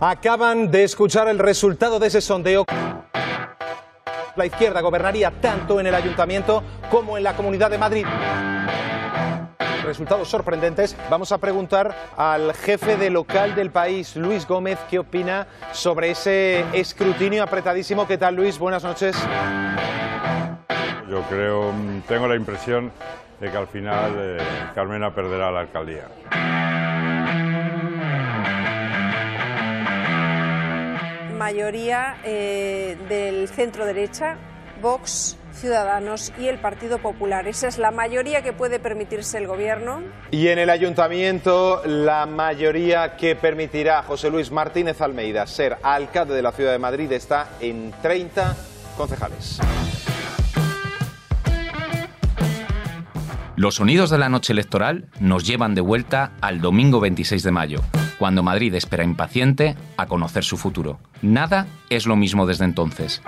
Acaban de escuchar el resultado de ese sondeo. La izquierda gobernaría tanto en el ayuntamiento como en la Comunidad de Madrid resultados sorprendentes. Vamos a preguntar al jefe de local del país, Luis Gómez, qué opina sobre ese escrutinio apretadísimo. ¿Qué tal, Luis? Buenas noches. Yo creo, tengo la impresión de que al final eh, Carmena perderá la alcaldía. Mayoría eh, del centro derecha, Vox, Ciudadanos y el Partido Popular. Esa es la mayoría que puede permitirse el Gobierno. Y en el Ayuntamiento, la mayoría que permitirá a José Luis Martínez Almeida ser alcalde de la Ciudad de Madrid está en 30 concejales. Los sonidos de la noche electoral nos llevan de vuelta al domingo 26 de mayo, cuando Madrid espera impaciente a conocer su futuro. Nada es lo mismo desde entonces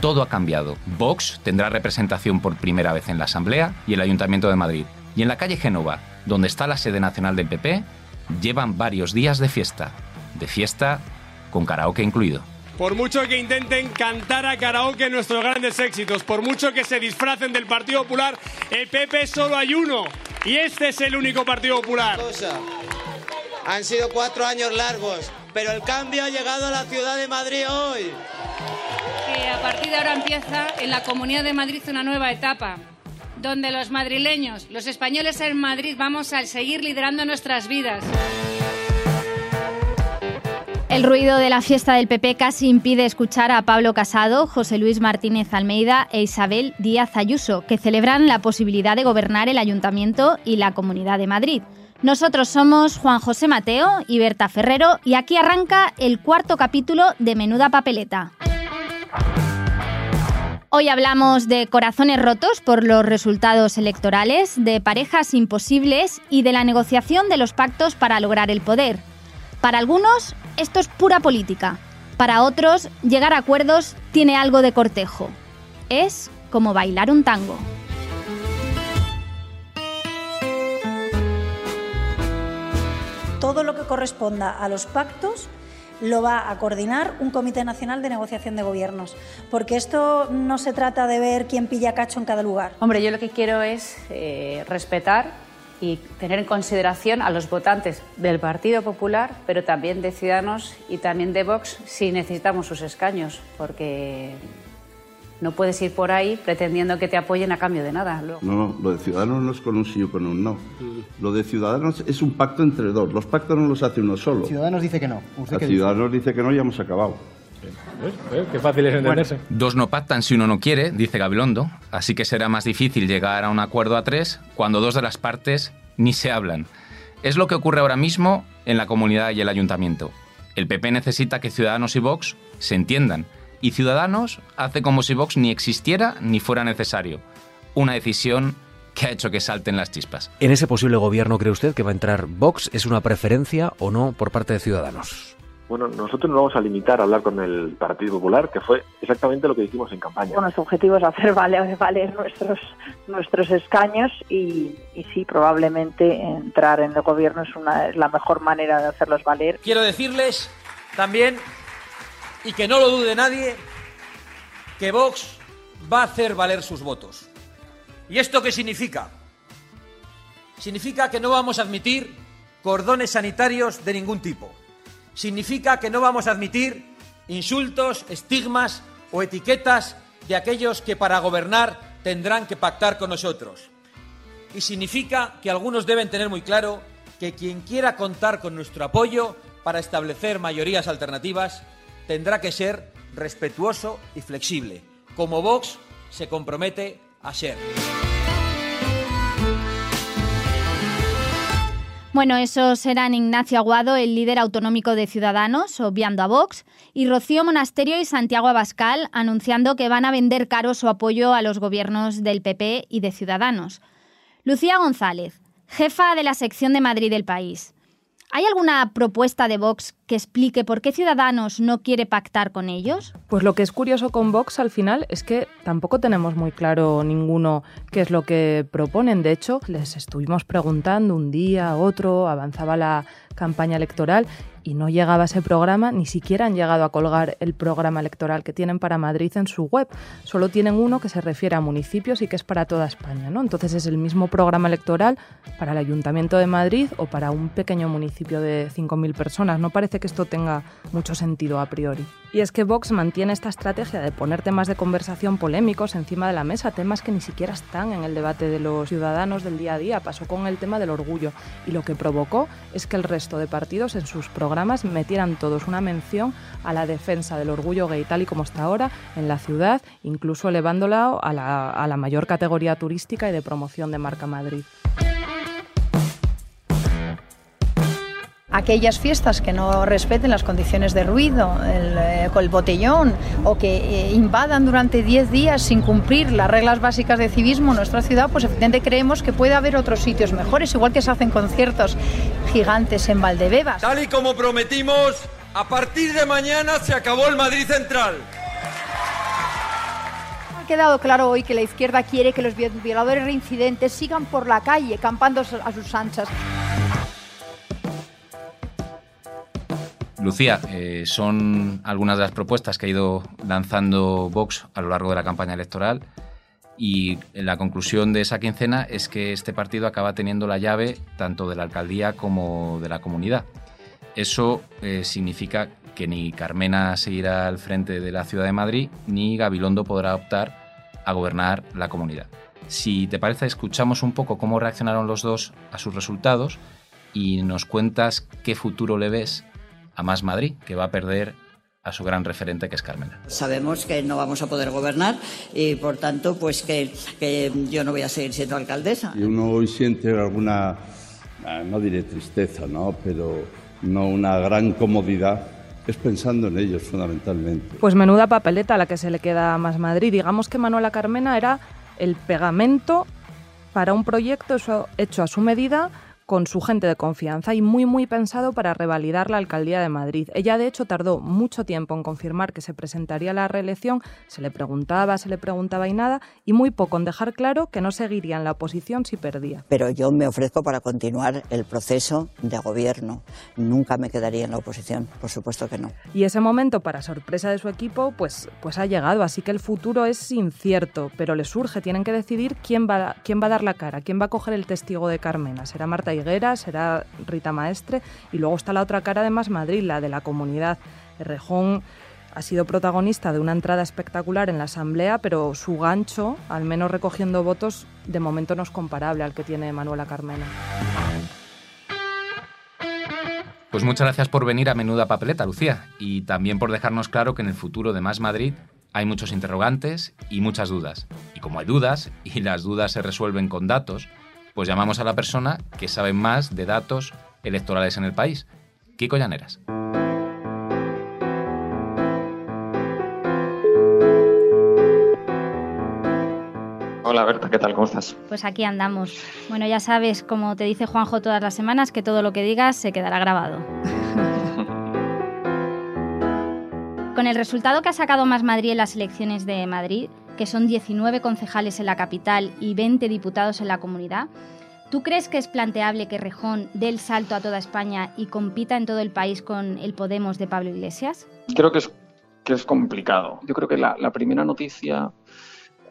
todo ha cambiado. Vox tendrá representación por primera vez en la Asamblea y el Ayuntamiento de Madrid. Y en la calle Génova, donde está la sede nacional del PP, llevan varios días de fiesta. De fiesta con karaoke incluido. Por mucho que intenten cantar a karaoke nuestros grandes éxitos, por mucho que se disfracen del Partido Popular, el PP solo hay uno. Y este es el único Partido Popular. Han sido cuatro años largos, pero el cambio ha llegado a la ciudad de Madrid hoy a partir de ahora empieza en la Comunidad de Madrid una nueva etapa, donde los madrileños, los españoles en Madrid, vamos a seguir liderando nuestras vidas. El ruido de la fiesta del PP casi impide escuchar a Pablo Casado, José Luis Martínez Almeida e Isabel Díaz Ayuso, que celebran la posibilidad de gobernar el Ayuntamiento y la Comunidad de Madrid. Nosotros somos Juan José Mateo y Berta Ferrero y aquí arranca el cuarto capítulo de Menuda Papeleta. Hoy hablamos de corazones rotos por los resultados electorales, de parejas imposibles y de la negociación de los pactos para lograr el poder. Para algunos, esto es pura política. Para otros, llegar a acuerdos tiene algo de cortejo. Es como bailar un tango. Corresponda a los pactos lo va a coordinar un Comité Nacional de Negociación de Gobiernos, porque esto no se trata de ver quién pilla cacho en cada lugar. Hombre, yo lo que quiero es eh, respetar y tener en consideración a los votantes del Partido Popular, pero también de Ciudadanos y también de Vox si necesitamos sus escaños, porque no puedes ir por ahí pretendiendo que te apoyen a cambio de nada. No, no, lo de Ciudadanos no es con un sí o con un no. Lo de Ciudadanos es un pacto entre dos. Los pactos no los hace uno solo. Ciudadanos dice que no. Ciudadanos dice? que no y hemos acabado. Qué fácil es entenderse. dos no pactan si uno no quiere, dice Gabilondo, así que será más difícil llegar a un acuerdo a tres cuando dos de las partes ni se hablan. Es lo que ocurre ahora mismo en la comunidad y el ayuntamiento. El PP necesita que Ciudadanos y Vox se entiendan y Ciudadanos hace como si Vox ni existiera ni fuera necesario. Una decisión que ha hecho que salten las chispas. ¿En ese posible gobierno cree usted que va a entrar Vox? ¿Es una preferencia o no por parte de Ciudadanos? Bueno, nosotros nos vamos a limitar a hablar con el Partido Popular, que fue exactamente lo que hicimos en campaña. Bueno, nuestro objetivo es hacer valer, valer nuestros, nuestros escaños y, y, sí, probablemente entrar en el gobierno es, una, es la mejor manera de hacerlos valer. Quiero decirles también y que no lo dude nadie, que Vox va a hacer valer sus votos. ¿Y esto qué significa? Significa que no vamos a admitir cordones sanitarios de ningún tipo. Significa que no vamos a admitir insultos, estigmas o etiquetas de aquellos que para gobernar tendrán que pactar con nosotros. Y significa que algunos deben tener muy claro que quien quiera contar con nuestro apoyo para establecer mayorías alternativas tendrá que ser respetuoso y flexible, como Vox se compromete a ser. Bueno, esos eran Ignacio Aguado, el líder autonómico de Ciudadanos, obviando a Vox, y Rocío Monasterio y Santiago Abascal, anunciando que van a vender caro su apoyo a los gobiernos del PP y de Ciudadanos. Lucía González, jefa de la sección de Madrid del país. ¿Hay alguna propuesta de Vox que explique por qué Ciudadanos no quiere pactar con ellos? Pues lo que es curioso con Vox al final es que tampoco tenemos muy claro ninguno qué es lo que proponen. De hecho, les estuvimos preguntando un día, otro, avanzaba la campaña electoral y no llegaba ese programa, ni siquiera han llegado a colgar el programa electoral que tienen para Madrid en su web. Solo tienen uno que se refiere a municipios y que es para toda España, ¿no? Entonces es el mismo programa electoral para el Ayuntamiento de Madrid o para un pequeño municipio de 5.000 personas. No parece que esto tenga mucho sentido a priori. Y es que Vox mantiene esta estrategia de poner temas de conversación polémicos encima de la mesa, temas que ni siquiera están en el debate de los ciudadanos del día a día. Pasó con el tema del orgullo y lo que provocó es que el resto de partidos en sus programas metieran todos una mención a la defensa del orgullo gay tal y como está ahora en la ciudad, incluso elevándola a la, mayor categoría turística y de promoción de marca Madrid. Aquellas fiestas que no respeten las condiciones de ruido, el, eh, con el botellón o que eh, invadan durante 10 días sin cumplir las reglas básicas de civismo en nuestra ciudad, pues efectivamente creemos que puede haber otros sitios mejores, igual que se hacen conciertos gigantes en Valdebebas. Tal y como prometimos, a partir de mañana se acabó el Madrid Central. Ha quedado claro hoy que la izquierda quiere que los violadores reincidentes sigan por la calle, campando a sus anchas. Lucía, eh, son algunas de las propuestas que ha ido lanzando Vox a lo largo de la campaña electoral y la conclusión de esa quincena es que este partido acaba teniendo la llave tanto de la alcaldía como de la comunidad. Eso eh, significa que ni Carmena seguirá al frente de la ciudad de Madrid ni Gabilondo podrá optar a gobernar la comunidad. Si te parece, escuchamos un poco cómo reaccionaron los dos a sus resultados y nos cuentas qué futuro le ves a Más Madrid, que va a perder a su gran referente que es Carmena. Sabemos que no vamos a poder gobernar y por tanto pues que, que yo no voy a seguir siendo alcaldesa. Y uno hoy siente alguna, ah, no diré tristeza, ¿no? pero no una gran comodidad es pensando en ellos fundamentalmente. Pues menuda papeleta la que se le queda a Más Madrid. Digamos que Manuela Carmena era el pegamento para un proyecto hecho a su medida con su gente de confianza y muy muy pensado para revalidar la alcaldía de Madrid. Ella de hecho tardó mucho tiempo en confirmar que se presentaría a la reelección, se le preguntaba, se le preguntaba y nada, y muy poco en dejar claro que no seguiría en la oposición si perdía. Pero yo me ofrezco para continuar el proceso de gobierno. Nunca me quedaría en la oposición, por supuesto que no. Y ese momento, para sorpresa de su equipo, pues, pues ha llegado, así que el futuro es incierto, pero le surge, tienen que decidir quién va, quién va a dar la cara, quién va a coger el testigo de Carmena. ¿Será Marta Higuera, será Rita Maestre y luego está la otra cara de Más Madrid, la de la comunidad. Rejón ha sido protagonista de una entrada espectacular en la Asamblea, pero su gancho, al menos recogiendo votos, de momento no es comparable al que tiene Manuela Carmena. Pues muchas gracias por venir a Menuda Papeleta, Lucía, y también por dejarnos claro que en el futuro de Más Madrid hay muchos interrogantes y muchas dudas. Y como hay dudas, y las dudas se resuelven con datos, pues llamamos a la persona que sabe más de datos electorales en el país. Kiko Llaneras. Hola Berta, ¿qué tal? ¿Cómo estás? Pues aquí andamos. Bueno, ya sabes, como te dice Juanjo todas las semanas, que todo lo que digas se quedará grabado. Con el resultado que ha sacado Más Madrid en las elecciones de Madrid, que son 19 concejales en la capital y 20 diputados en la comunidad. ¿Tú crees que es planteable que Rejón dé el salto a toda España y compita en todo el país con el Podemos de Pablo Iglesias? Creo que es, que es complicado. Yo creo que la, primera noticia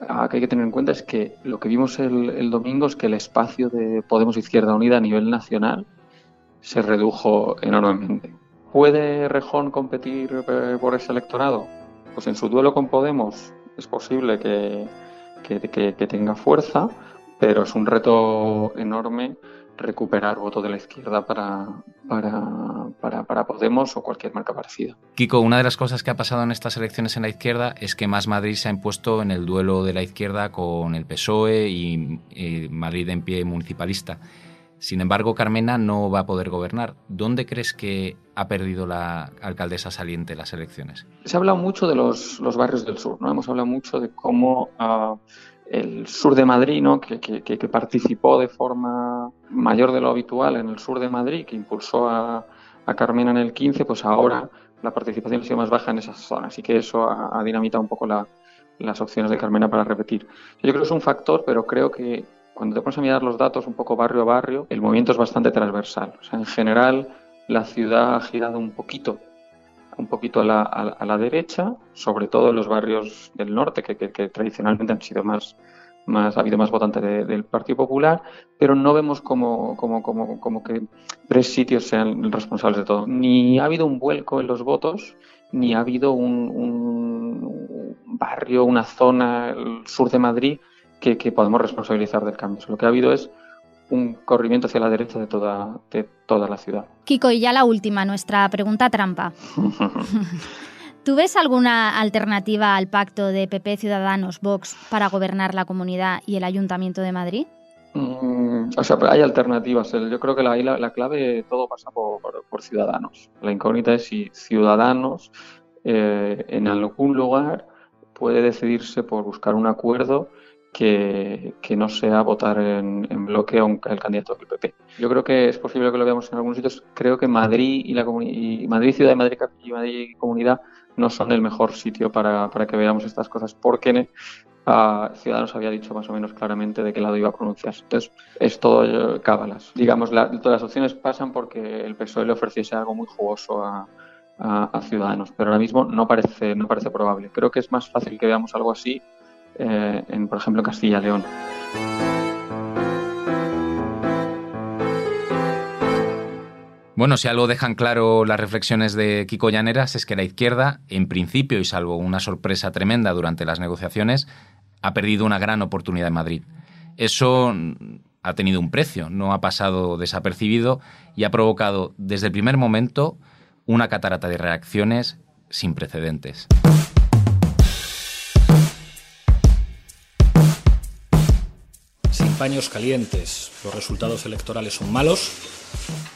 ah, que hay que tener en cuenta es que lo que vimos el, el domingo es que el espacio de Podemos Izquierda Unida a nivel nacional se redujo enormemente. ¿Puede Rejón competir eh, por ese electorado? Pues en su duelo con Podemos es posible que, que, tenga fuerza, pero es un reto enorme recuperar voto de la izquierda para, para, para, Podemos o cualquier marca parecida. Kiko, una de las cosas que ha pasado en estas elecciones en la izquierda es que Más Madrid se ha impuesto en el duelo de la izquierda con el PSOE y, y Madrid en pie municipalista. Sin embargo, Carmena no va a poder gobernar. ¿Dónde crees que ha perdido la alcaldesa saliente las elecciones? Se ha hablado mucho de los, barrios del sur, ¿no? Hemos hablado mucho de cómo ah, el sur de Madrid, ¿no? que, que, participó de forma mayor de lo habitual en el sur de Madrid, que impulsó a, a Carmena en el 15, pues ahora la participación ha sido más baja en esas zonas. Así que eso ha, dinamitado un poco la, las opciones de Carmena para repetir. Yo creo que es un factor, pero creo que cuando te pones a mirar los datos un poco barrio a barrio, el movimiento es bastante transversal. En general, la ciudad ha girado un poquito un poquito a la, a, la derecha, sobre todo en los barrios del norte, que, tradicionalmente han sido más, más, ha habido más votantes de, del Partido Popular, pero no vemos como, como, como, como que tres sitios sean responsables de todo. Ni ha habido un vuelco en los votos, ni ha habido un barrio, una zona, el sur de Madrid, que, que podemos responsabilizar del cambio. Lo que ha habido es un corrimiento hacia la derecha de toda, de toda la ciudad. Kiko, y ya la última, nuestra pregunta trampa. ¿Tú ves alguna alternativa al pacto de PP Ciudadanos Vox para gobernar la comunidad y el Ayuntamiento de Madrid? Mm, o sea, hay alternativas. Yo creo que la, la, la clave todo pasa por, por, por, Ciudadanos. La incógnita es si Ciudadanos eh, en algún lugar puede decidirse por buscar un acuerdo que, no sea votar en, en bloque a un, candidato del PP. Yo creo que es posible que lo veamos en algunos sitios. Creo que Madrid y, la y Madrid Ciudad de Madrid y Comunidad no son el mejor sitio para, para que veamos estas cosas, porque uh, Ciudadanos había dicho más o menos claramente de qué lado iba a pronunciarse. Entonces, es todo cábalas. Digamos, la, todas las opciones pasan porque el PSOE le ofreciese algo muy jugoso a, a, Ciudadanos, pero ahora mismo no parece, no parece probable. Creo que es más fácil que veamos algo así eh, en, por ejemplo, Castilla y León. Bueno, si algo dejan claro las reflexiones de Kiko Llaneras es que la izquierda, en principio y salvo una sorpresa tremenda durante las negociaciones, ha perdido una gran oportunidad en Madrid. Eso ha tenido un precio, no ha pasado desapercibido y ha provocado desde el primer momento una catarata de reacciones sin precedentes. Paños calientes, los resultados electorales son malos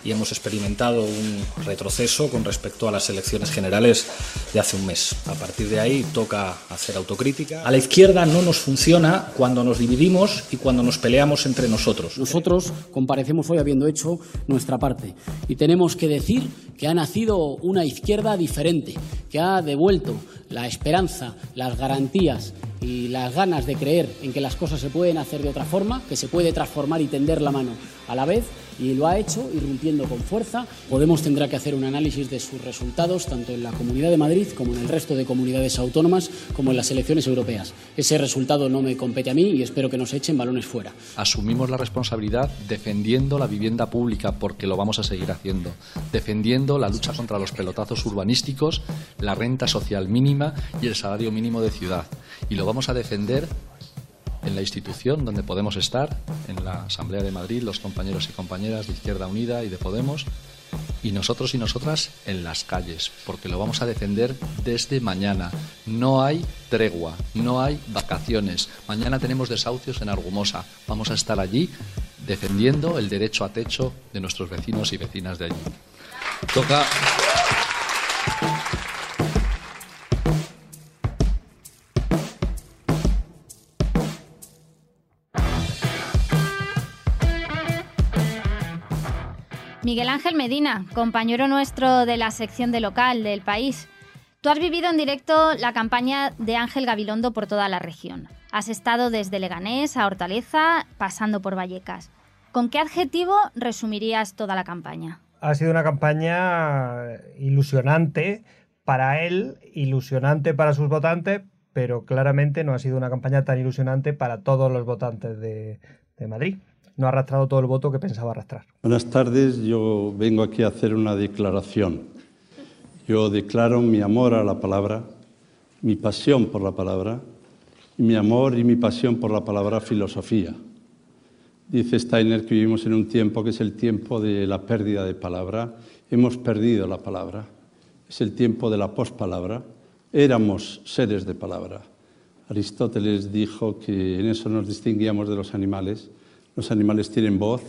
y hemos experimentado un retroceso con respecto a las elecciones generales de hace un mes. A partir de ahí toca hacer autocrítica. A la izquierda no nos funciona cuando nos dividimos y cuando nos peleamos entre nosotros. Nosotros comparecemos hoy habiendo hecho nuestra parte y tenemos que decir que ha nacido una izquierda diferente, que ha devuelto la esperanza, las garantías y las ganas de creer en que las cosas se pueden hacer de otra forma, que se puede transformar y tender la mano a la vez y lo ha hecho irrumpiendo con fuerza. Podemos tendrá que hacer un análisis de sus resultados tanto en la Comunidad de Madrid como en el resto de comunidades autónomas como en las elecciones europeas. Ese resultado no me compete a mí y espero que nos echen balones fuera. Asumimos la responsabilidad defendiendo la vivienda pública porque lo vamos a seguir haciendo, defendiendo la lucha contra los pelotazos urbanísticos, la renta social mínima y el salario mínimo de ciudad. Y lo vamos a defender en la institución donde podemos estar, en la Asamblea de Madrid, los compañeros y compañeras de Izquierda Unida y de Podemos, y nosotros y nosotras en las calles, porque lo vamos a defender desde mañana. No hay tregua, no hay vacaciones. Mañana tenemos desahucios en Argumosa. Vamos a estar allí defendiendo el derecho a techo de nuestros vecinos y vecinas de allí. Toca. Miguel Ángel Medina, compañero nuestro de la sección de local del país. Tú has vivido en directo la campaña de Ángel Gabilondo por toda la región. Has estado desde Leganés a Hortaleza, pasando por Vallecas. ¿Con qué adjetivo resumirías toda la campaña? Ha sido una campaña ilusionante para él, ilusionante para sus votantes, pero claramente no ha sido una campaña tan ilusionante para todos los votantes de, de Madrid no ha arrastrado todo el voto que pensaba arrastrar. Buenas tardes, yo vengo aquí a hacer una declaración. Yo declaro mi amor a la palabra, mi pasión por la palabra, mi amor y mi pasión por la palabra filosofía. Dice Steiner que vivimos en un tiempo que es el tiempo de la pérdida de palabra. Hemos perdido la palabra. Es el tiempo de la pospalabra. Éramos seres de palabra. Aristóteles dijo que en eso nos distinguíamos de los animales los animales tienen voz,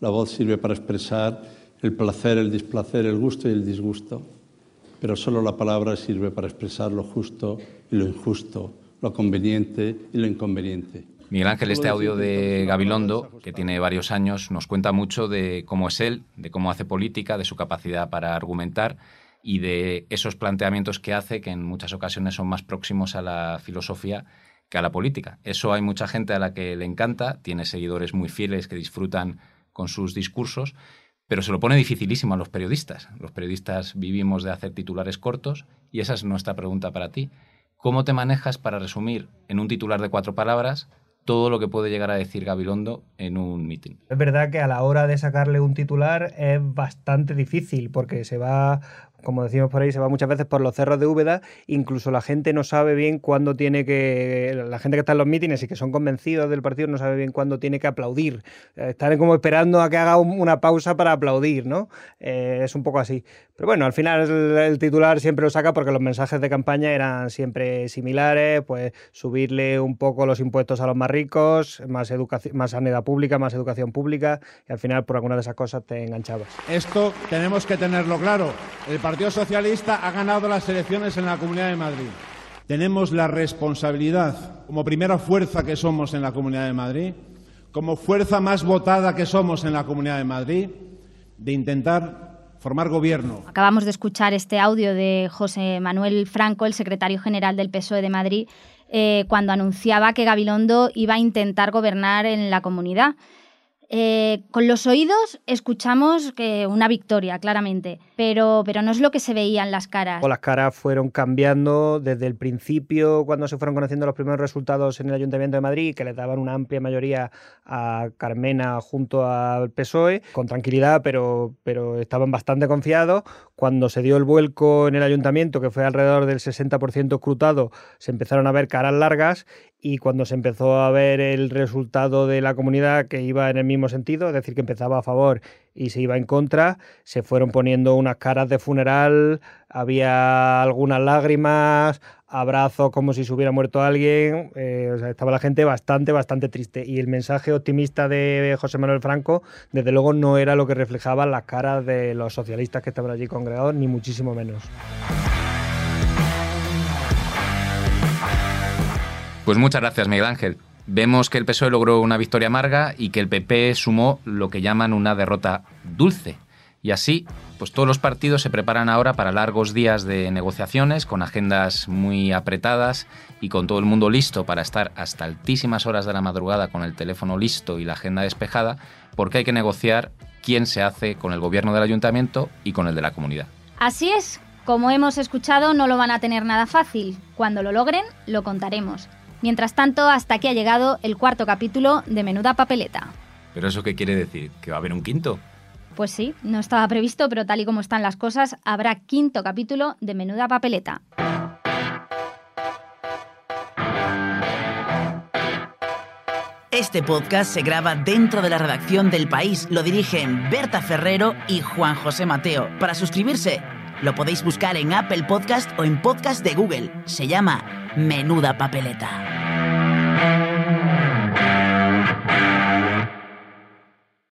la voz sirve para expresar el placer, el displacer, el gusto y el disgusto, pero solo la palabra sirve para expresar lo justo y lo injusto, lo conveniente y lo inconveniente. Miguel Ángel, este audio de Gabilondo, que tiene varios años, nos cuenta mucho de cómo es él, de cómo hace política, de su capacidad para argumentar y de esos planteamientos que hace que en muchas ocasiones son más próximos a la filosofía que a la política. Eso hay mucha gente a la que le encanta, tiene seguidores muy fieles que disfrutan con sus discursos, pero se lo pone dificilísimo a los periodistas. Los periodistas vivimos de hacer titulares cortos y esa es nuestra pregunta para ti. ¿Cómo te manejas para resumir en un titular de cuatro palabras todo lo que puede llegar a decir Gabilondo en un mitin. Es verdad que a la hora de sacarle un titular es bastante difícil porque se va como decimos por ahí, se va muchas veces por los cerros de Úbeda, incluso la gente no sabe bien cuándo tiene que, la gente que está en los mítines y que son convencidos del partido no sabe bien cuándo tiene que aplaudir, eh, están como esperando a que haga una pausa para aplaudir, ¿no? Eh, es un poco así. Pero bueno, al final el, titular siempre lo saca porque los mensajes de campaña eran siempre similares, pues subirle un poco los impuestos a los más ricos, más, más sanidad pública, más educación pública, y al final por alguna de esas cosas te enganchabas. Esto tenemos que tenerlo claro. Partido Socialista ha ganado las elecciones en la Comunidad de Madrid. Tenemos la responsabilidad, como primera fuerza que somos en la Comunidad de Madrid, como fuerza más votada que somos en la Comunidad de Madrid, de intentar formar gobierno. Acabamos de escuchar este audio de José Manuel Franco, el secretario general del PSOE de Madrid, eh, cuando anunciaba que Gabilondo iba a intentar gobernar en la comunidad. Eh, con los oídos escuchamos que una victoria, claramente, pero, pero no es lo que se veía en las caras. las caras fueron cambiando desde el principio, cuando se fueron conociendo los primeros resultados en el Ayuntamiento de Madrid, que le daban una amplia mayoría a Carmena junto al PSOE, con tranquilidad, pero, pero estaban bastante confiados. Cuando se dio el vuelco en el Ayuntamiento, que fue alrededor del 60% escrutado, se empezaron a ver caras largas y cuando se empezó a ver el resultado de la comunidad que iba en el mismo sentido, es decir, que empezaba a favor y se iba en contra, se fueron poniendo unas caras de funeral, había algunas lágrimas, abrazos como si se hubiera muerto alguien, eh, estaba la gente bastante, bastante triste. Y el mensaje optimista de José Manuel Franco, desde luego, no era lo que reflejaban las caras de los socialistas que estaban allí congregados, ni muchísimo menos. Pues muchas gracias, Miguel Ángel. Vemos que el PSOE logró una victoria amarga y que el PP sumó lo que llaman una derrota dulce. Y así, pues todos los partidos se preparan ahora para largos días de negociaciones, con agendas muy apretadas y con todo el mundo listo para estar hasta altísimas horas de la madrugada con el teléfono listo y la agenda despejada, porque hay que negociar quién se hace con el gobierno del ayuntamiento y con el de la comunidad. Así es, como hemos escuchado, no lo van a tener nada fácil. Cuando lo logren, lo contaremos. Mientras tanto, hasta aquí ha llegado el cuarto capítulo de Menuda Papeleta. ¿Pero eso qué quiere decir? ¿Que va a haber un quinto? Pues sí, no estaba previsto, pero tal y como están las cosas, habrá quinto capítulo de Menuda Papeleta. Este podcast se graba dentro de la redacción del país. Lo dirigen Berta Ferrero y Juan José Mateo. Para suscribirse, lo podéis buscar en Apple Podcast o en Podcast de Google. Se llama Menuda Papeleta.